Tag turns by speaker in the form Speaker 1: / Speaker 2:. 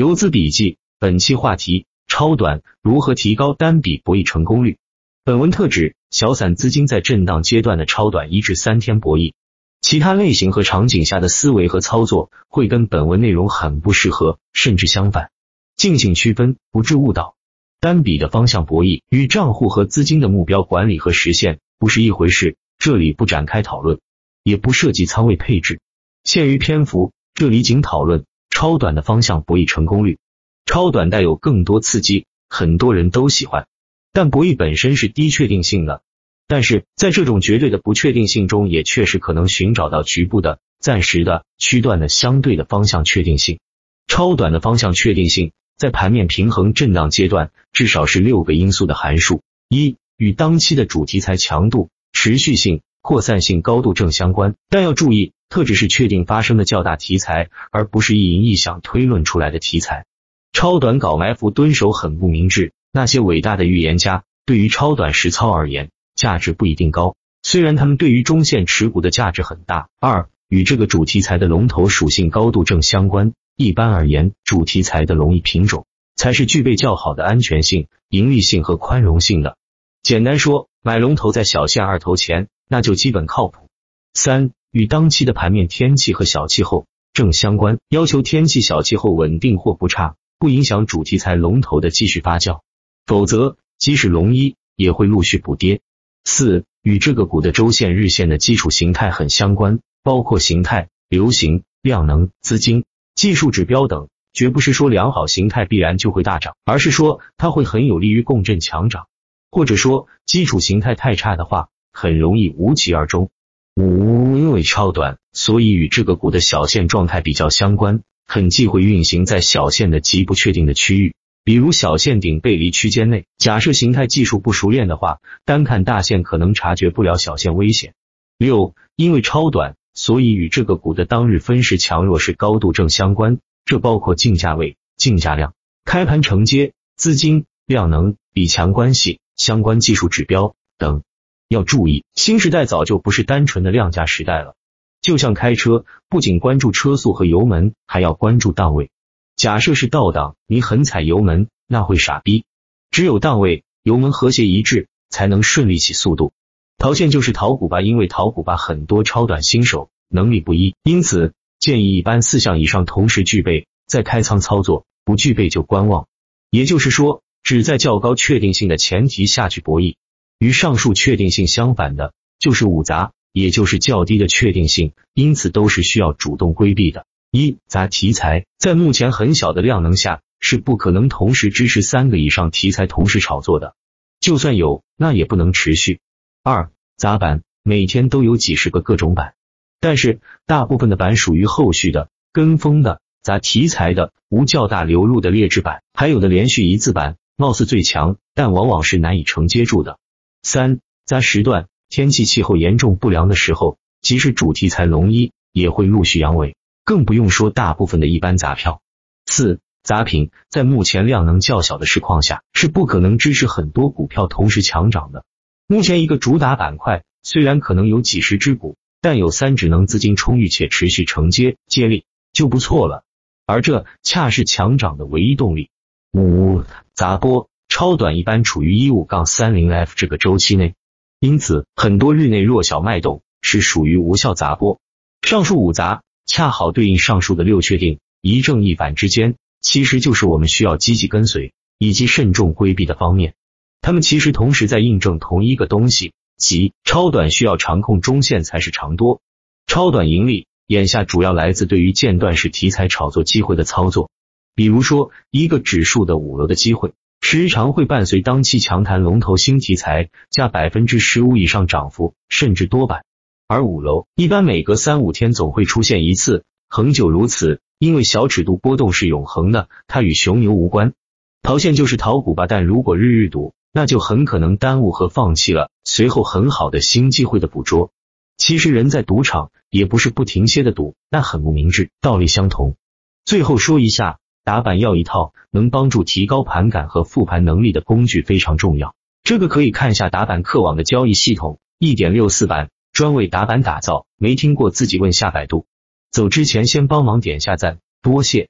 Speaker 1: 游资笔记，本期话题：超短如何提高单笔博弈成功率？本文特指小散资金在震荡阶段的超短一至三天博弈，其他类型和场景下的思维和操作会跟本文内容很不适合，甚至相反，敬请区分，不致误导。单笔的方向博弈与账户和资金的目标管理和实现不是一回事，这里不展开讨论，也不涉及仓位配置。限于篇幅，这里仅讨论。超短的方向博弈成功率，超短带有更多刺激，很多人都喜欢。但博弈本身是低确定性的，但是在这种绝对的不确定性中，也确实可能寻找到局部的、暂时的、区段的相对的方向确定性。超短的方向确定性，在盘面平衡震荡阶段，至少是六个因素的函数：一、与当期的主题材强度、持续性、扩散性高度正相关，但要注意。特指是确定发生的较大题材，而不是一影一想推论出来的题材。超短搞埋伏蹲守很不明智。那些伟大的预言家对于超短实操而言，价值不一定高，虽然他们对于中线持股的价值很大。二与这个主题材的龙头属性高度正相关。一般而言，主题材的龙易品种才是具备较好的安全性、盈利性和宽容性的。简单说，买龙头在小线二头前，那就基本靠谱。三。与当期的盘面天气和小气候正相关，要求天气小气候稳定或不差，不影响主题材龙头的继续发酵，否则即使龙一也会陆续补跌。四与这个股的周线、日线的基础形态很相关，包括形态、流行、量能、资金、技术指标等，绝不是说良好形态必然就会大涨，而是说它会很有利于共振强涨，或者说基础形态太差的话，很容易无疾而终。五，因为超短，所以与这个股的小线状态比较相关，很忌讳运行在小线的极不确定的区域，比如小线顶背离区间内。假设形态技术不熟练的话，单看大线可能察觉不了小线危险。六，因为超短，所以与这个股的当日分时强弱是高度正相关，这包括竞价位、竞价量、开盘承接、资金、量能、比强关系、相关技术指标等。要注意，新时代早就不是单纯的量价时代了。就像开车，不仅关注车速和油门，还要关注档位。假设是倒档，你狠踩油门，那会傻逼。只有档位、油门和谐一致，才能顺利起速度。淘线就是淘股吧，因为淘股吧很多超短新手能力不一，因此建议一般四项以上同时具备再开仓操作，不具备就观望。也就是说，只在较高确定性的前提下去博弈。与上述确定性相反的，就是五杂，也就是较低的确定性，因此都是需要主动规避的。一杂题材在目前很小的量能下，是不可能同时支持三个以上题材同时炒作的，就算有，那也不能持续。二杂板每天都有几十个各种板，但是大部分的板属于后续的、跟风的、杂题材的、无较大流入的劣质板，还有的连续一字板，貌似最强，但往往是难以承接住的。三杂时段，天气气候严重不良的时候，即使主题材龙一也会陆续阳痿，更不用说大部分的一般杂票。四杂品在目前量能较小的市况下，是不可能支持很多股票同时强涨的。目前一个主打板块虽然可能有几十只股，但有三只能资金充裕且持续承接接力就不错了，而这恰是强涨的唯一动力。五杂波。超短一般处于一五杠三零 F 这个周期内，因此很多日内弱小脉动是属于无效杂波。上述五杂恰好对应上述的六确定，一正一反之间，其实就是我们需要积极跟随以及慎重规避的方面。他们其实同时在印证同一个东西，即超短需要长控中线才是长多。超短盈利眼下主要来自对于间断式题材炒作机会的操作，比如说一个指数的五楼的机会。时常会伴随当期强弹龙头新题材，加百分之十五以上涨幅，甚至多板。而五楼一般每隔三五天总会出现一次，恒久如此，因为小尺度波动是永恒的，它与熊牛无关。逃线就是逃股吧，但如果日日赌，那就很可能耽误和放弃了随后很好的新机会的捕捉。其实人在赌场也不是不停歇的赌，那很不明智，道理相同。最后说一下。打板要一套能帮助提高盘感和复盘能力的工具非常重要，这个可以看下打板客网的交易系统，一点六四版专为打板打造，没听过自己问下百度。走之前先帮忙点下赞，多谢。